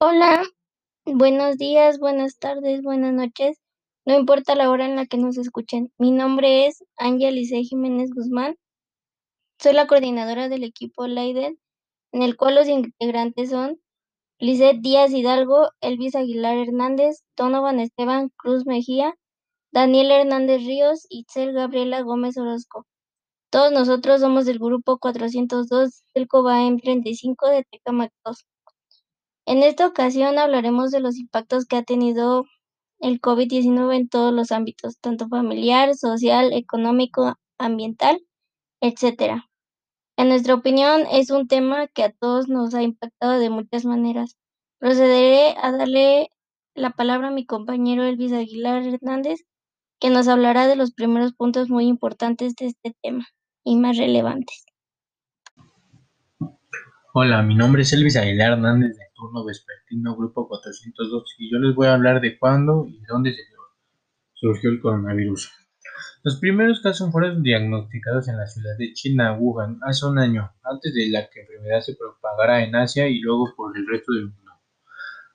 Hola, buenos días, buenas tardes, buenas noches. No importa la hora en la que nos escuchen. Mi nombre es Ángel Lice Jiménez Guzmán. Soy la coordinadora del equipo Leiden, en el cual los integrantes son Lizeth Díaz Hidalgo, Elvis Aguilar Hernández, Donovan Esteban Cruz Mejía, Daniel Hernández Ríos y Itzel Gabriela Gómez Orozco. Todos nosotros somos del grupo 402 del COBAEM 35 de Tecamac 2. En esta ocasión hablaremos de los impactos que ha tenido el COVID-19 en todos los ámbitos, tanto familiar, social, económico, ambiental, etc. En nuestra opinión, es un tema que a todos nos ha impactado de muchas maneras. Procederé a darle la palabra a mi compañero Elvis Aguilar Hernández, que nos hablará de los primeros puntos muy importantes de este tema y más relevantes. Hola, mi nombre es Elvis Aguilar Hernández de turno vespertino Grupo 402 y yo les voy a hablar de cuándo y dónde surgió el coronavirus. Los primeros casos fueron diagnosticados en la ciudad de China, Wuhan, hace un año, antes de que la enfermedad se propagara en Asia y luego por el resto del mundo.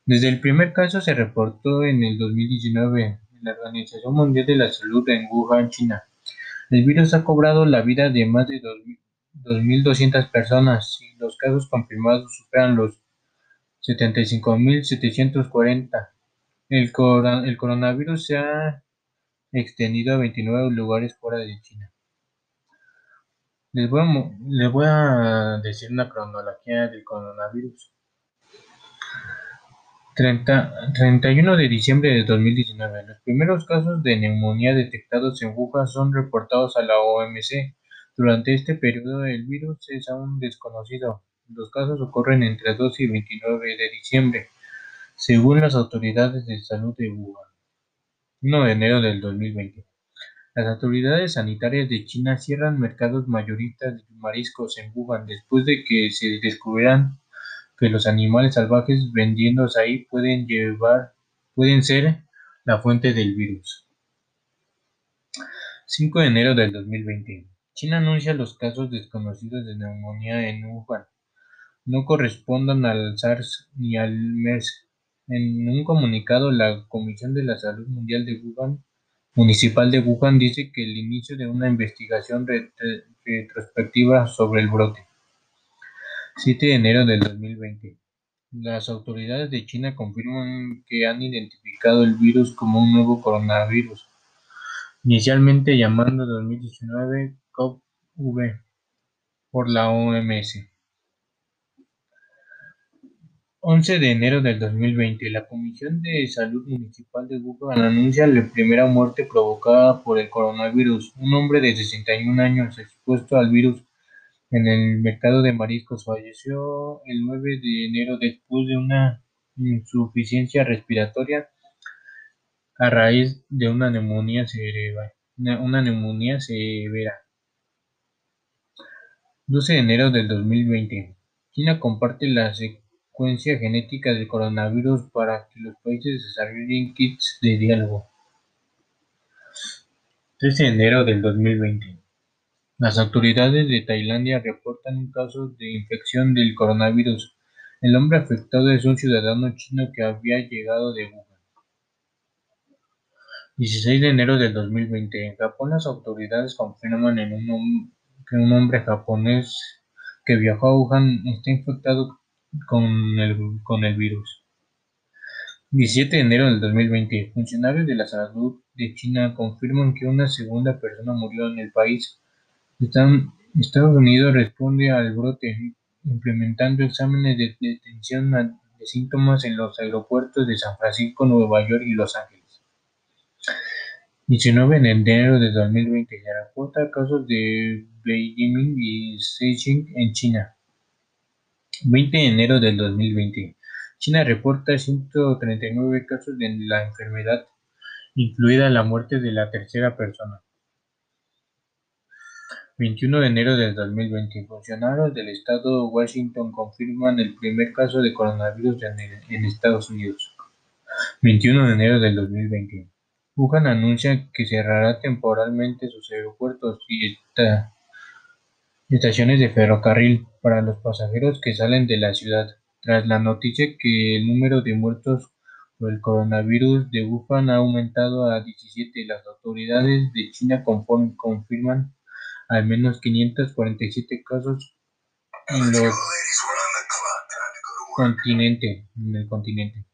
Desde el primer caso se reportó en el 2019 en la Organización Mundial de la Salud en Wuhan, China. El virus ha cobrado la vida de más de 2.200 personas y los casos confirmados superan los 75.740. El, el coronavirus se ha extendido a 29 lugares fuera de China. Les voy a decir una cronología del coronavirus. 30, 31 de diciembre de 2019. Los primeros casos de neumonía detectados en Wuhan son reportados a la OMC. Durante este periodo el virus es aún desconocido. Los casos ocurren entre 2 y 29 de diciembre, según las autoridades de salud de Wuhan. 1 de enero del 2020. Las autoridades sanitarias de China cierran mercados mayoristas de mariscos en Wuhan después de que se descubrieran que los animales salvajes vendidos ahí pueden llevar pueden ser la fuente del virus. 5 de enero del 2020. China anuncia los casos desconocidos de neumonía en Wuhan no correspondan al SARS ni al MERS. En un comunicado, la Comisión de la Salud Mundial de Wuhan, Municipal de Wuhan dice que el inicio de una investigación retrospectiva sobre el brote. 7 de enero del 2020. Las autoridades de China confirman que han identificado el virus como un nuevo coronavirus, inicialmente llamado 2019 CoV por la OMS. 11 de enero del 2020, la Comisión de Salud Municipal de Wuhan anuncia la primera muerte provocada por el coronavirus. Un hombre de 61 años expuesto al virus en el mercado de mariscos falleció el 9 de enero después de una insuficiencia respiratoria a raíz de una neumonía severa. Neumonía severa. 12 de enero del 2020. China comparte la secuencia genética del coronavirus para que los países desarrollen kits de diálogo. 13 de enero del 2020. Las autoridades de Tailandia reportan un caso de infección del coronavirus. El hombre afectado es un ciudadano chino que había llegado de Wuhan. 16 de enero del 2020. En Japón las autoridades confirman que un hombre japonés que viajó a Wuhan está infectado con el virus. 17 de enero del 2020. Funcionarios de la salud de China confirman que una segunda persona murió en el país. Estados Unidos responde al brote implementando exámenes de detención de síntomas en los aeropuertos de San Francisco, Nueva York y Los Ángeles. 19 de enero de 2020 se reporta casos de Beijing y Xinjiang en China. 20 de enero del 2020. China reporta 139 casos de la enfermedad, incluida la muerte de la tercera persona. 21 de enero del 2020. Funcionarios del estado de Washington confirman el primer caso de coronavirus en, Estados Unidos. 21 de enero del 2020. Wuhan anuncia que cerrará temporalmente sus aeropuertos y está Estaciones de ferrocarril para los pasajeros que salen de la ciudad. Tras la noticia que el número de muertos por el coronavirus de Wuhan ha aumentado a 17, las autoridades de China confirman al menos 547 casos en, el continente.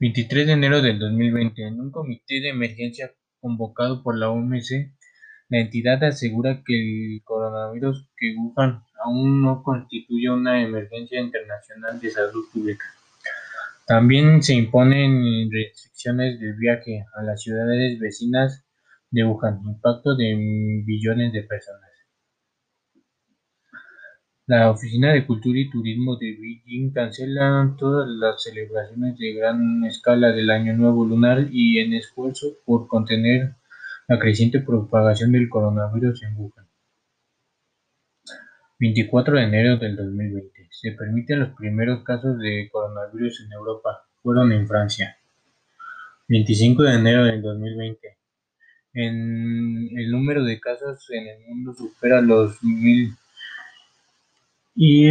23 de enero del 2020, en un comité de emergencia convocado por la OMC, la entidad asegura que el coronavirus que Wuhan aún no constituye una emergencia internacional de salud pública. También se imponen restricciones de viaje a las ciudades vecinas de Wuhan, impacto de billones de personas. La Oficina de Cultura y Turismo de Beijing cancela todas las celebraciones de gran escala del Año Nuevo Lunar y en esfuerzo por contener la creciente propagación del coronavirus en Wuhan. 24 de enero del 2020. Se permiten los primeros casos de coronavirus en Europa. Fueron en Francia. 25 de enero del 2020. En el número de casos en el mundo supera los mil y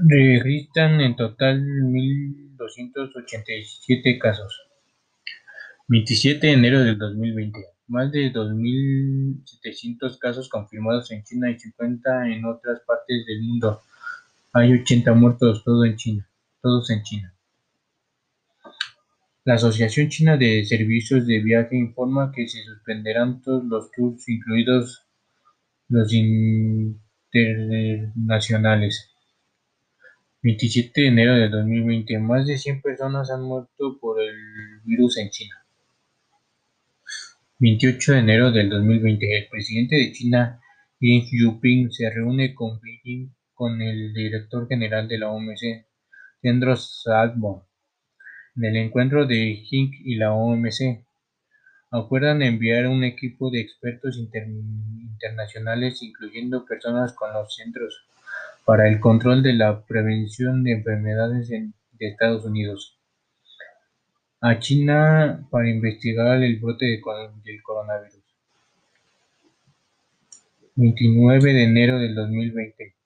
registran en total 1.287 casos. 27 de enero del 2020. Más de 2.700 casos confirmados en China y 50 en otras partes del mundo. Hay 80 muertos todo en China, todos en China. La Asociación China de Servicios de Viaje informa que se suspenderán todos los tours, incluidos los internacionales. 27 de enero de 2020. Más de 100 personas han muerto por el virus en China. 28 de enero del 2020, el presidente de China, Xi Jinping, se reúne con Beijing con el director general de la OMC, Tedros Adhanom. En el encuentro de Xi y la OMC, acuerdan enviar un equipo de expertos internacionales, incluyendo personas con los Centros para el Control de la Prevención de Enfermedades de Estados Unidos a China para investigar el brote del coronavirus. 29 de enero del 2020.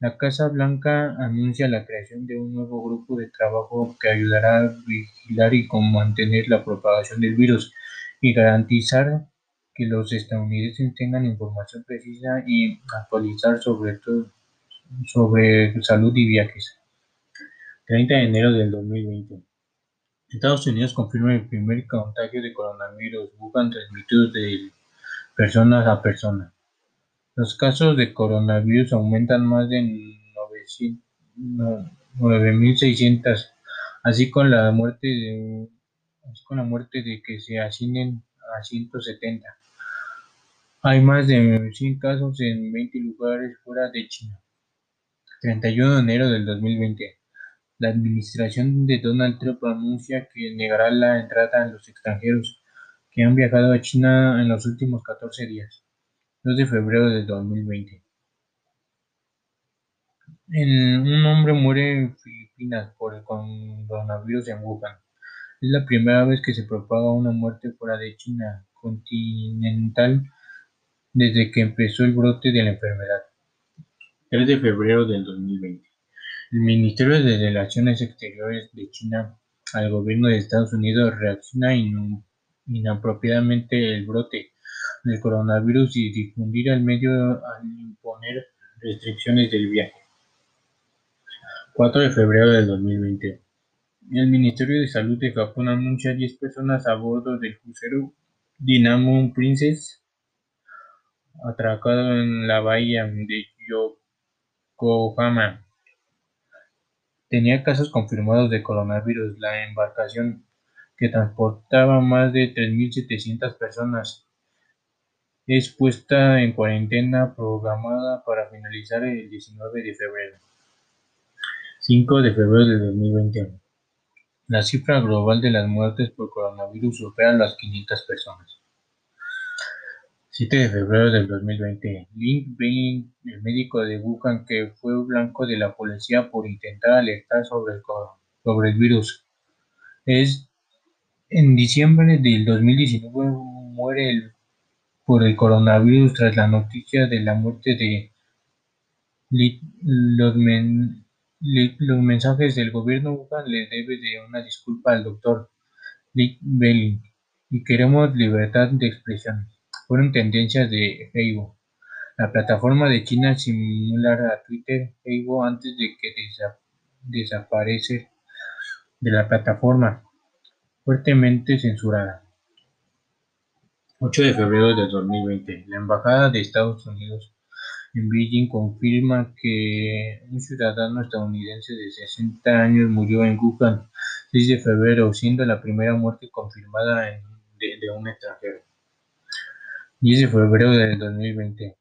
La Casa Blanca anuncia la creación de un nuevo grupo de trabajo que ayudará a vigilar y mantener la propagación del virus y garantizar que los estadounidenses tengan información precisa y actualizar sobre todo sobre salud y viajes. 30 de enero del 2020. Estados Unidos confirma el primer contagio de coronavirus Wuhan transmitido de personas a personas. Los casos de coronavirus aumentan más de 9.600, así con la muerte de con la muerte de que se ascienden a 170. Hay más de 100 casos en 20 lugares fuera de China. 31 de enero del 2020. La administración de Donald Trump anuncia que negará la entrada a los extranjeros que han viajado a China en los últimos 14 días. 2 de febrero de 2020. un hombre muere en Filipinas por el coronavirus en Wuhan. Es la primera vez que se propaga una muerte fuera de China continental desde que empezó el brote de la enfermedad. 3 de febrero del 2020. El Ministerio de Relaciones Exteriores de China al gobierno de Estados Unidos reacciona inapropiadamente el brote del coronavirus y difundir al medio al imponer restricciones del viaje. 4 de febrero del 2020. El Ministerio de Salud de Japón anuncia 10 personas a bordo del crucero Dynamo Princess atracado en la bahía de Yokohama tenía casos confirmados de coronavirus. La embarcación, que transportaba más de 3.700 personas, es puesta en cuarentena programada para finalizar el 19 de febrero. 5 de febrero de 2021. La cifra global de las muertes por coronavirus supera las 500 personas. 7 de febrero del 2020, Lin Bing, el médico de Wuhan que fue blanco de la policía por intentar alertar sobre el, sobre el virus. Es en diciembre del 2019 muere el por el coronavirus tras la noticia de la muerte de los, mensajes del gobierno Wuhan le debe de una disculpa al doctor Li Belling y queremos libertad de expresión. Fueron tendencias de Facebook, la plataforma de China similar a Twitter, Facebook antes de que desaparece de la plataforma, fuertemente censurada. 8 de febrero de 2020. La Embajada de Estados Unidos en Beijing confirma que un ciudadano estadounidense de 60 años murió en Wuhan 6 de febrero, siendo la primera muerte confirmada de, un extranjero. 10 de febrero de 2020.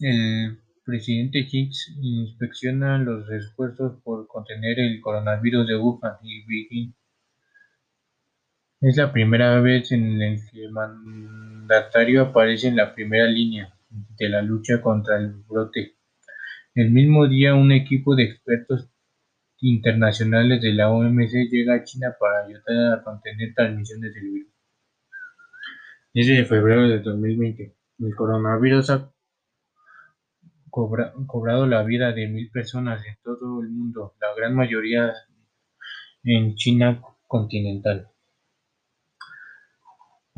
El presidente Hicks inspecciona los esfuerzos por contener el coronavirus de Wuhan y Beijing es la primera vez en el que el mandatario aparece en la primera línea de la lucha contra el brote. El mismo día, un equipo de expertos internacionales de la OMS llega a China para ayudar a contener transmisiones del virus. Desde febrero de 2020, el coronavirus ha cobrado la vida de mil personas en todo el mundo, la gran mayoría en China continental.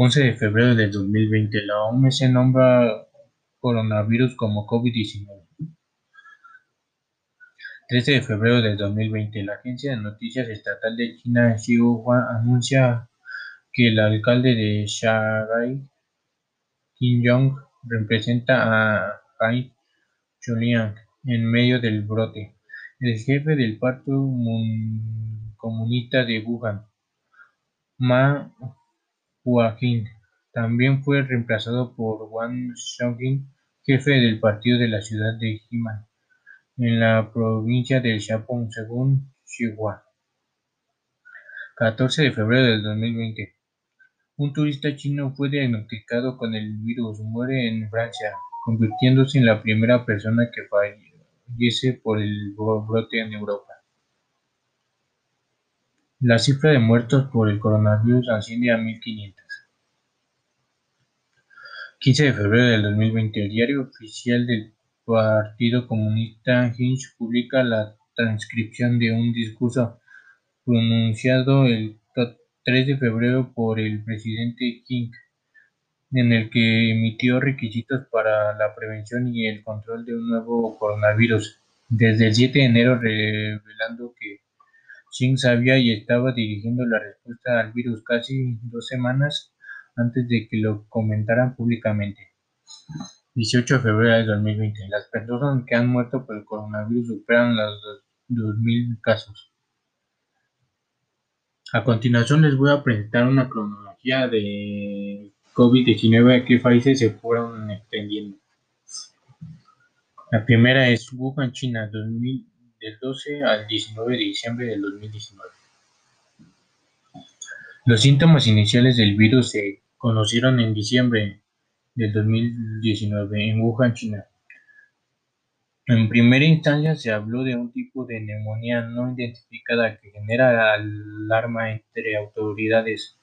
11 de febrero de 2020, la OMS nombra coronavirus como COVID-19. 13 de febrero de 2020, la agencia de noticias estatal de China Xinhua anuncia que el alcalde de Shanghai, Kim Jong, representa a Hai Chuliang en medio del brote. El jefe del Partido Comunista de Wuhan, Ma Joaquín también fue reemplazado por Wang Xiaoqing, jefe del partido de la ciudad de Jinan, en la provincia de Shandong, según Xinhua. 14 de febrero del 2020. Un turista chino fue diagnosticado con el virus, muere en Francia, convirtiéndose en la primera persona que fallece por el brote en Europa. La cifra de muertos por el coronavirus asciende a 1.500. 15 de febrero del 2020, el diario oficial del Partido Comunista Hinch publica la transcripción de un discurso pronunciado el 3 de febrero por el presidente King, en el que emitió requisitos para la prevención y el control de un nuevo coronavirus, desde el 7 de enero revelando que Xing sabía y estaba dirigiendo la respuesta al virus casi dos semanas antes de que lo comentaran públicamente. 18 de febrero de 2020. Las personas que han muerto por el coronavirus superan los 2.000 casos. A continuación les voy a presentar una cronología de COVID-19 a qué países se fueron extendiendo. La primera es Wuhan, China, 2000, del 12 al 19 de diciembre del 2019. Los síntomas iniciales del virus se conocieron en diciembre del 2019 en Wuhan, China. En primera instancia se habló de un tipo de neumonía no identificada que genera alarma entre autoridades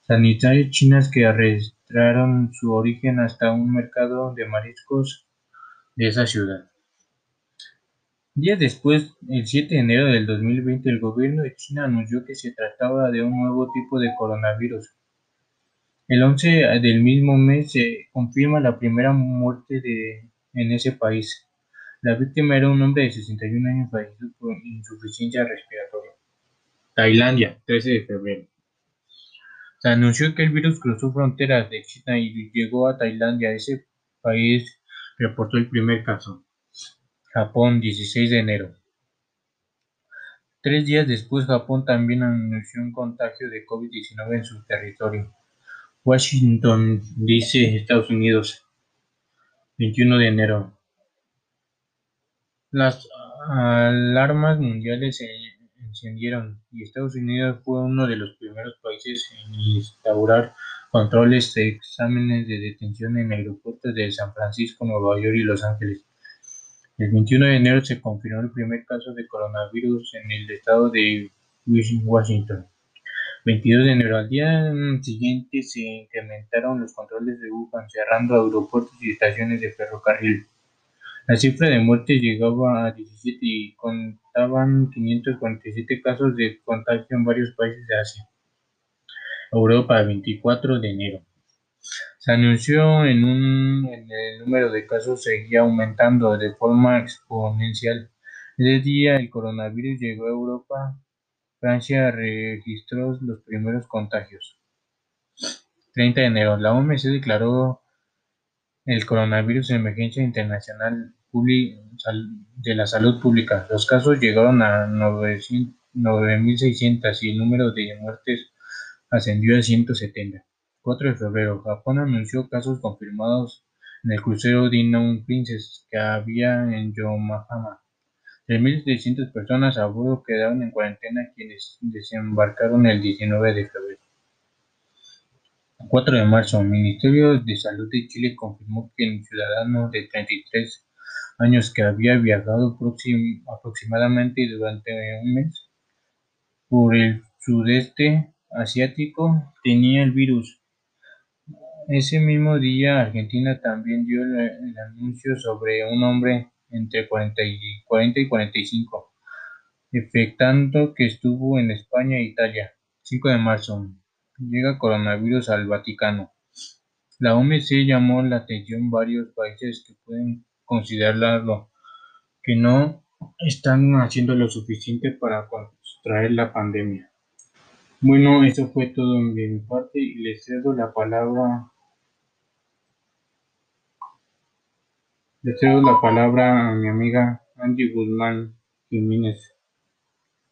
sanitarias chinas que arrastraron su origen hasta un mercado de mariscos de esa ciudad. Días después, el 7 de enero del 2020, el gobierno de China anunció que se trataba de un nuevo tipo de coronavirus. El 11 del mismo mes se confirma la primera muerte en ese país. La víctima era un hombre de 61 años fallecido por insuficiencia respiratoria. Tailandia, 13 de febrero. Se anunció que el virus cruzó fronteras de China y llegó a Tailandia. Ese país reportó el primer caso. Japón, 16 de enero. Tres días después, Japón también anunció un contagio de COVID-19 en su territorio. Washington, dice Estados Unidos, 21 de enero. Las alarmas mundiales se encendieron y Estados Unidos fue uno de los primeros países en instaurar controles de exámenes de detención en aeropuertos de San Francisco, Nueva York y Los Ángeles. El 21 de enero se confirmó el primer caso de coronavirus en el estado de Washington. 22 de enero. Al día siguiente se incrementaron los controles de Wuhan, cerrando aeropuertos y estaciones de ferrocarril. La cifra de muertes llegaba a 17 y contaban 547 casos de contagio en varios países de Asia. Europa, 24 de enero. Se anunció en un en el número de casos seguía aumentando de forma exponencial. Ese día el coronavirus llegó a Europa. Francia registró los primeros contagios. 30 de enero. La OMS declaró el coronavirus emergencia internacional de la salud pública. Los casos llegaron a 9.600 y el número de muertes ascendió a 170. 4 de febrero, Japón anunció casos confirmados en el crucero Diamond Princess que había en Yokohama. 3.700 personas a bordo quedaron en cuarentena quienes desembarcaron el 19 de febrero. 4 de marzo, el Ministerio de Salud de Chile confirmó que el ciudadano de 33 años que había viajado aproximadamente durante un mes por el sudeste asiático tenía el virus. Ese mismo día, Argentina también dio el, anuncio sobre un hombre entre 40 y, 40 y 45, efectando que estuvo en España e Italia. 5 de marzo. Llega coronavirus al Vaticano. La OMC llamó la atención varios países que pueden considerarlo que no están haciendo lo suficiente para contraer la pandemia. Bueno, eso fue todo de mi parte y le cedo la palabra Le cedo la palabra a mi amiga Angie Guzmán Jiménez.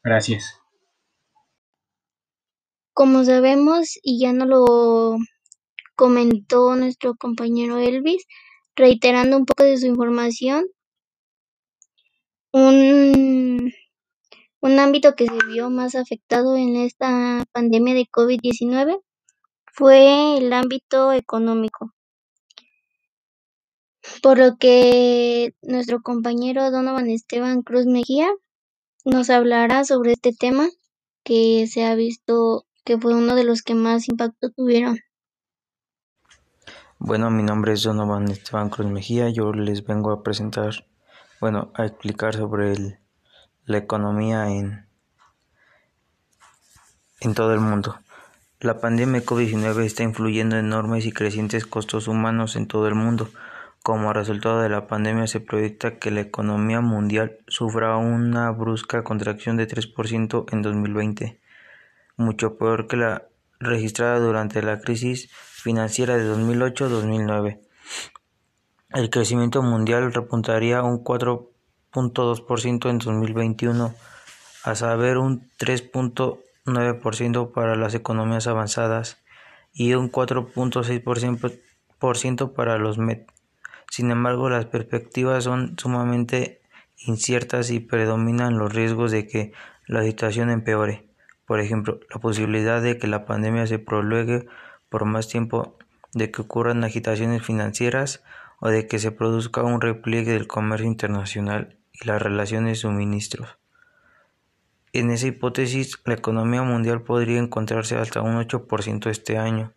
Gracias. Como sabemos, y ya no lo comentó nuestro compañero Elvis, reiterando un poco de su información, un, un ámbito que se vio más afectado en esta pandemia de COVID-19 fue el ámbito económico por lo que nuestro compañero Donovan Esteban Cruz Mejía nos hablará sobre este tema que se ha visto que fue uno de los que más impacto tuvieron. Bueno, mi nombre es Donovan Esteban Cruz Mejía, yo les vengo a presentar, bueno, a explicar sobre el, la economía en, en todo el mundo. La pandemia COVID-19 está influyendo enormes y crecientes costos humanos en todo el mundo como resultado de la pandemia se proyecta que la economía mundial sufra una brusca contracción de 3% en 2020, mucho peor que la registrada durante la crisis financiera de 2008-2009. El crecimiento mundial repuntaría un 4.2% en 2021, a saber un 3.9% para las economías avanzadas y un 4.6% para los MET. Sin embargo, las perspectivas son sumamente inciertas y predominan los riesgos de que la situación empeore. Por ejemplo, la posibilidad de que la pandemia se prolongue por más tiempo, de que ocurran agitaciones financieras o de que se produzca un repliegue del comercio internacional y las relaciones de suministros. En esa hipótesis, la economía mundial podría encontrarse hasta un 8% este año,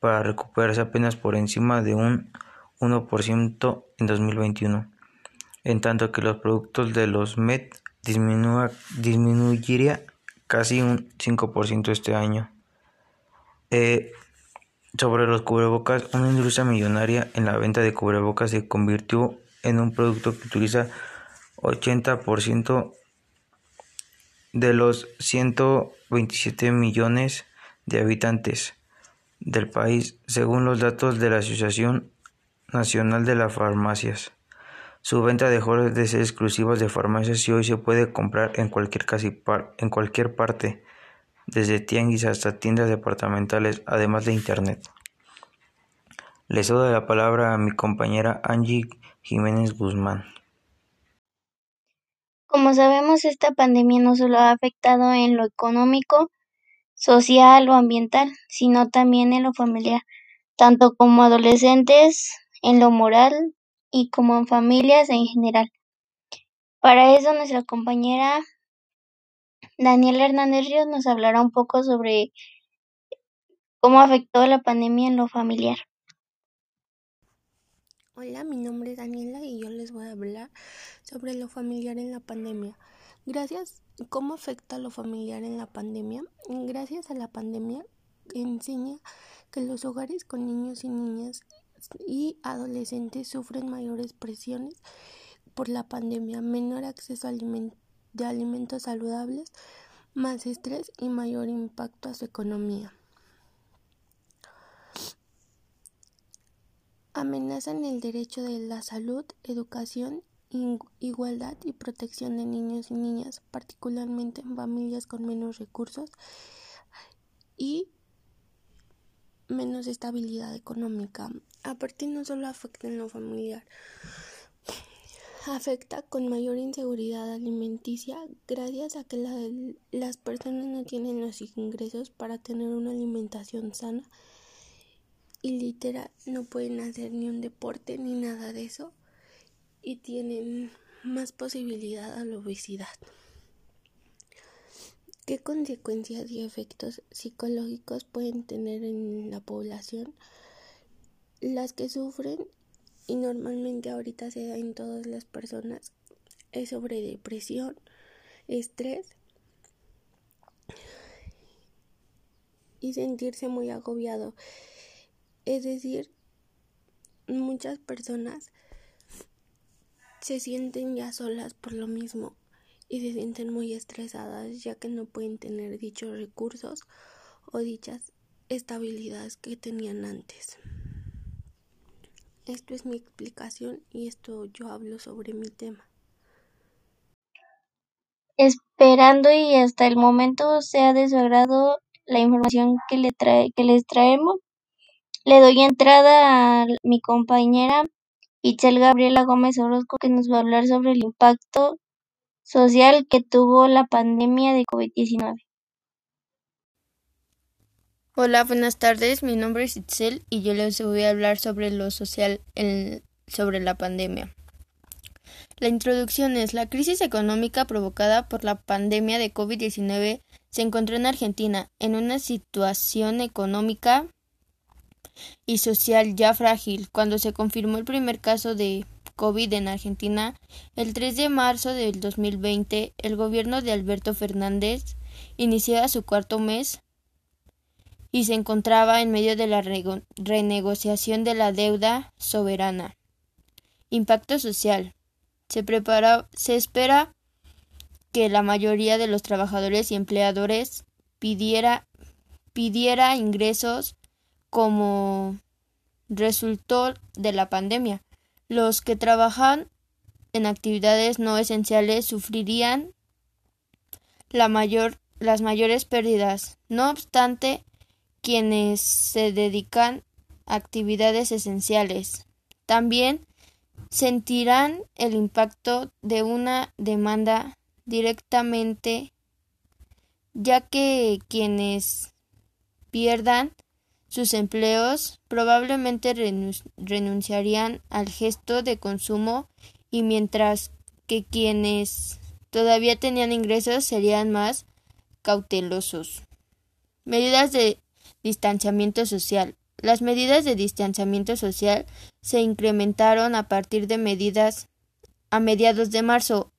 para recuperarse apenas por encima de un 1% en 2021, en tanto que los productos de los MET disminuiría casi un 5% este año. Eh, sobre los cubrebocas, una industria millonaria en la venta de cubrebocas se convirtió en un producto que utiliza 80% de los 127 millones de habitantes del país, según los datos de la Asociación Nacional de las Farmacias. Su venta dejó de ser exclusiva de farmacias y hoy se puede comprar en cualquier, casi en cualquier parte, desde tianguis hasta tiendas departamentales, además de Internet. Le cedo la palabra a mi compañera Angie Jiménez Guzmán. Como sabemos, esta pandemia no solo ha afectado en lo económico, social o ambiental, sino también en lo familiar, tanto como adolescentes, en lo moral y como en familias en general. Para eso nuestra compañera Daniela Hernández Ríos nos hablará un poco sobre ¿Cómo afectó la pandemia en lo familiar? Hola, mi nombre es Daniela y yo les voy a hablar sobre lo familiar en la pandemia. Gracias, ¿cómo afecta lo familiar en la pandemia? Gracias a la pandemia enseña que los hogares con niños y niñas y adolescentes sufren mayores presiones por la pandemia, menor acceso a de alimentos saludables, más estrés y mayor impacto a su economía. Amenazan el derecho de la salud, educación, igualdad y protección de niños y niñas, particularmente en familias con menos recursos y menos estabilidad económica. Aparte no solo afecta en lo familiar, afecta con mayor inseguridad alimenticia gracias a que las personas no tienen los ingresos para tener una alimentación sana y literal no pueden hacer ni un deporte ni nada de eso y tienen más posibilidad a la obesidad. ¿Qué consecuencias y efectos psicológicos pueden tener en la población? Las que sufren, y normalmente ahorita se da en todas las personas, es sobre depresión, estrés y sentirse muy agobiado. Es decir, muchas personas se sienten ya solas por lo mismo y se sienten muy estresadas ya que no pueden tener dichos recursos o dichas estabilidades que tenían antes. Esto es mi explicación y esto yo hablo sobre mi tema. Esperando y hasta el momento sea de su agrado la información que, le trae, que les traemos. Le doy entrada a mi compañera Itzel Gabriela Gómez Orozco que nos va a hablar sobre el impacto social que tuvo la pandemia de COVID-19. Hola, buenas tardes. Mi nombre es Itzel y yo les voy a hablar sobre lo social sobre la pandemia. La introducción es la crisis económica provocada por la pandemia de COVID-19 se encontró en Argentina en una situación económica y social ya frágil. Cuando se confirmó el primer caso de COVID en Argentina, el 3 de marzo del 2020, el gobierno de Alberto Fernández iniciaba su cuarto mes y se encontraba en medio de la renegociación de la deuda soberana. Impacto social. Se, prepara, se espera que la mayoría de los trabajadores y empleadores pidiera, pidiera ingresos como resultó de la pandemia. Los que trabajan en actividades no esenciales sufrirían la mayor, las mayores pérdidas. No obstante, quienes se dedican a actividades esenciales también sentirán el impacto de una demanda directamente ya que quienes pierdan sus empleos probablemente renunciarían al gesto de consumo y mientras que quienes todavía tenían ingresos serían más cautelosos. Medidas de distanciamiento social. Las medidas de distanciamiento social se incrementaron a partir de medidas a mediados de marzo.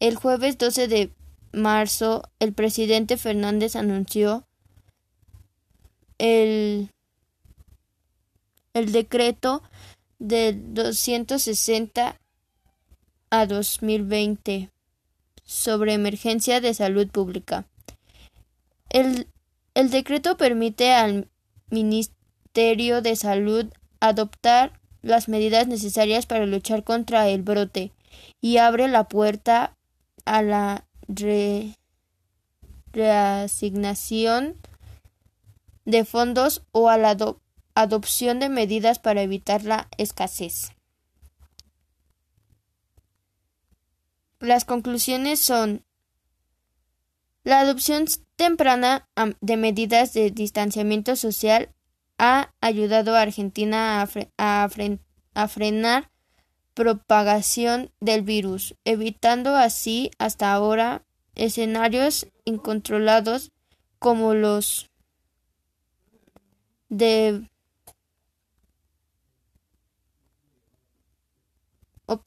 El jueves 12 de marzo, el presidente Fernández anunció el el decreto de 260 a 2020 sobre emergencia de salud pública. El, el decreto permite al Ministerio de Salud adoptar las medidas necesarias para luchar contra el brote y abre la puerta a la reasignación de fondos o a la Adopción de medidas para evitar la escasez. Las conclusiones son la adopción temprana de medidas de distanciamiento social ha ayudado a Argentina a, a, frenar propagación del virus, evitando así hasta ahora escenarios incontrolados como los de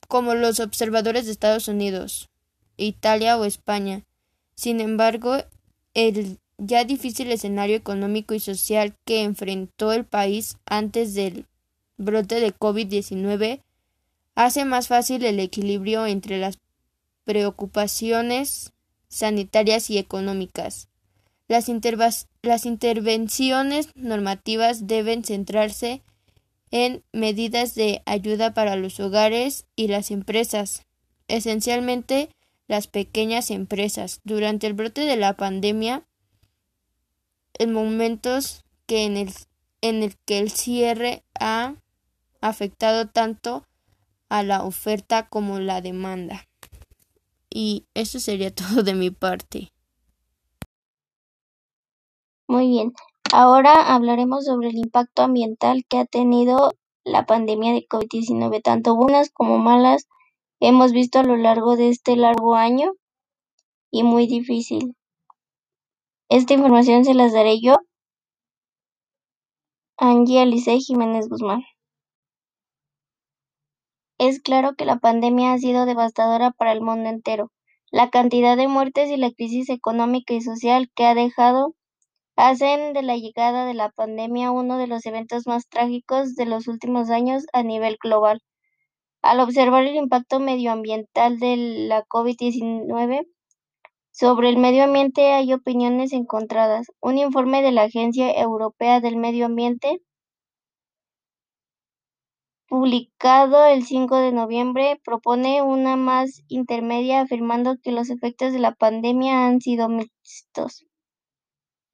como los observadores de Estados Unidos, Italia o España. Sin embargo, el ya difícil escenario económico y social que enfrentó el país antes del brote de COVID-19 hace más fácil el equilibrio entre las preocupaciones sanitarias y económicas. Las, las intervenciones normativas deben centrarse en medidas de ayuda para los hogares y las empresas, esencialmente las pequeñas empresas. Durante el brote de la pandemia, en momentos que en el, en el que el cierre ha afectado tanto a la oferta como la demanda. Y eso sería todo de mi parte. Muy bien. Ahora hablaremos sobre el impacto ambiental que ha tenido la pandemia de COVID-19, tanto buenas como malas hemos visto a lo largo de este largo año y muy difícil. Esta información se las daré yo, Angie Alice Jiménez Guzmán. Es claro que la pandemia ha sido devastadora para el mundo entero. La cantidad de muertes y la crisis económica y social que ha dejado hacen de la llegada de la pandemia uno de los eventos más trágicos de los últimos años a nivel global. Al observar el impacto medioambiental de la COVID-19 sobre el medio ambiente hay opiniones encontradas. Un informe de la Agencia Europea del Medio Ambiente publicado el 5 de noviembre, propone una más intermedia afirmando que los efectos de la pandemia han sido mixtos.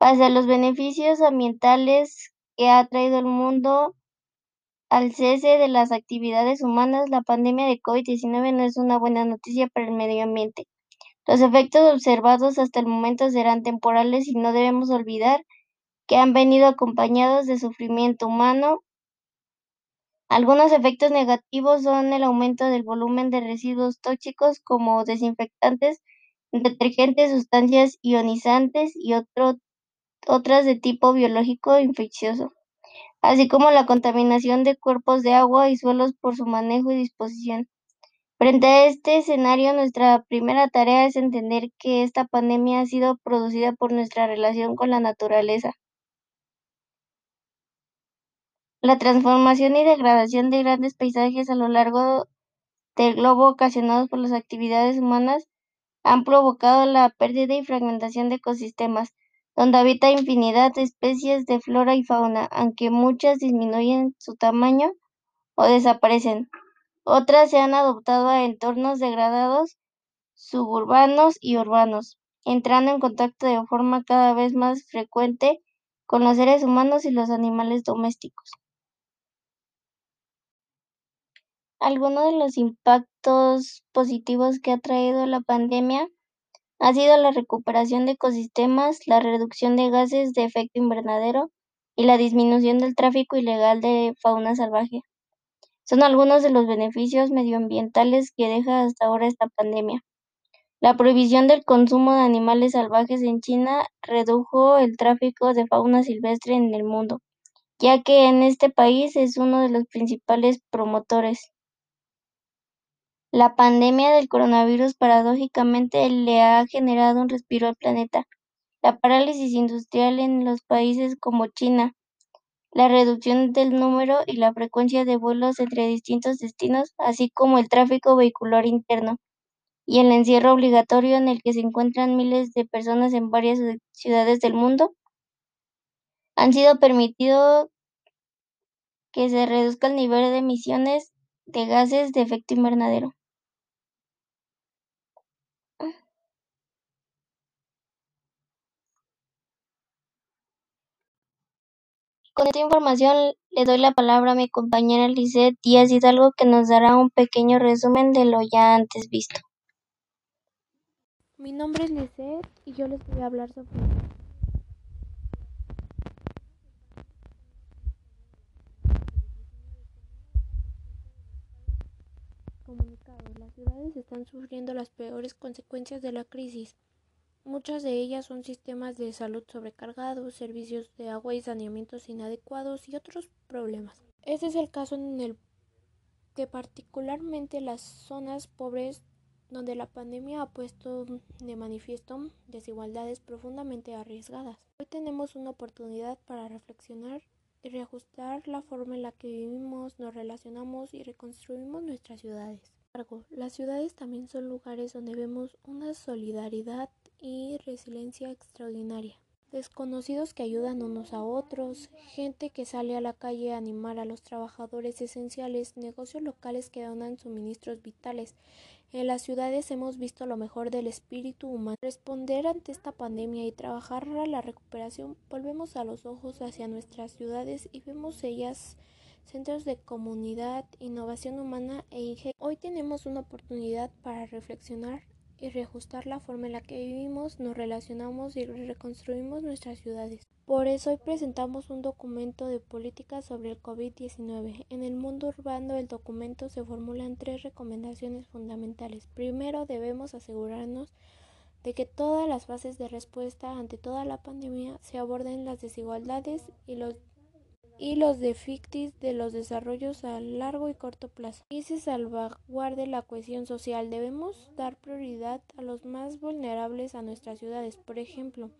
Pese a los beneficios ambientales que ha traído el mundo al cese de las actividades humanas, la pandemia de COVID-19 no es una buena noticia para el medio ambiente. Los efectos observados hasta el momento serán temporales y no debemos olvidar que han venido acompañados de sufrimiento humano. Algunos efectos negativos son el aumento del volumen de residuos tóxicos como desinfectantes, detergentes, sustancias ionizantes y otro otras de tipo biológico infeccioso, así como la contaminación de cuerpos de agua y suelos por su manejo y disposición. Frente a este escenario, nuestra primera tarea es entender que esta pandemia ha sido producida por nuestra relación con la naturaleza. La transformación y degradación de grandes paisajes a lo largo del globo ocasionados por las actividades humanas han provocado la pérdida y fragmentación de ecosistemas, donde habita infinidad de especies de flora y fauna, aunque muchas disminuyen su tamaño o desaparecen. Otras se han adoptado a entornos degradados, suburbanos y urbanos, entrando en contacto de forma cada vez más frecuente con los seres humanos y los animales domésticos. Algunos de los impactos positivos que ha traído la pandemia ha sido la recuperación de ecosistemas, la reducción de gases de efecto invernadero y la disminución del tráfico ilegal de fauna salvaje. Son algunos de los beneficios medioambientales que deja hasta ahora esta pandemia. La prohibición del consumo de animales salvajes en China redujo el tráfico de fauna silvestre en el mundo, ya que en este país es uno de los principales promotores. La pandemia del coronavirus paradójicamente le ha generado un respiro al planeta. La parálisis industrial en los países como China, la reducción del número y la frecuencia de vuelos entre distintos destinos, así como el tráfico vehicular interno, y el encierro obligatorio en el que se encuentran miles de personas en varias ciudades del mundo, han sido permitido que se reduzca el nivel de emisiones de gases de efecto invernadero. Con esta información le doy la palabra a mi compañera Lisette Díaz Hidalgo que nos dará un pequeño resumen de lo ya antes visto. Mi nombre es Lisette y yo les voy a hablar sobre comunicados. Las ciudades están sufriendo las peores consecuencias de la crisis. Muchas de ellas son sistemas de salud sobrecargados, servicios de agua y saneamientos inadecuados y otros problemas. Este es el caso en el que particularmente las zonas pobres donde la pandemia ha puesto de manifiesto desigualdades profundamente arriesgadas. Hoy tenemos una oportunidad para reflexionar y reajustar la forma en la que vivimos, nos relacionamos y reconstruimos nuestras ciudades. Las ciudades también son lugares donde vemos una solidaridad y resiliencia extraordinaria desconocidos que ayudan unos a otros, gente que sale a la calle a animar a los trabajadores esenciales, negocios locales que donan suministros vitales. En las ciudades hemos visto lo mejor del espíritu humano. Responder ante esta pandemia y trabajar a la recuperación, volvemos a los ojos hacia nuestras ciudades y vemos ellas centros de comunidad, innovación humana e ingenio. Hoy tenemos una oportunidad para reflexionar y reajustar la forma en la que vivimos, nos relacionamos y reconstruimos nuestras ciudades. Por eso hoy presentamos un documento de política sobre el COVID-19. En el mundo urbano el documento se formulan tres recomendaciones fundamentales. Primero debemos asegurarnos de que todas las fases de respuesta ante toda la pandemia se aborden las desigualdades y los y los defectos de los desarrollos a largo y corto plazo y se salvaguarde la cohesión social. Debemos dar prioridad a los más vulnerables a nuestras ciudades, por ejemplo,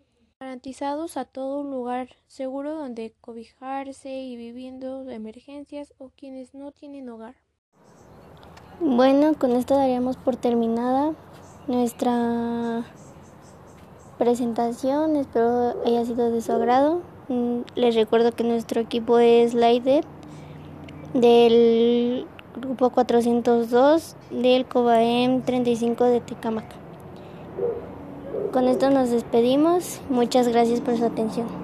garantizados a todo un lugar seguro donde cobijarse y viviendo de emergencias o quienes no tienen hogar. Bueno, con esto daríamos por terminada nuestra presentación. Espero haya sido de su agrado. Mm, les recuerdo que nuestro equipo es Lider del grupo 402 del COBAEM 35 de Tecamac. Con esto nos despedimos. Muchas gracias por su atención.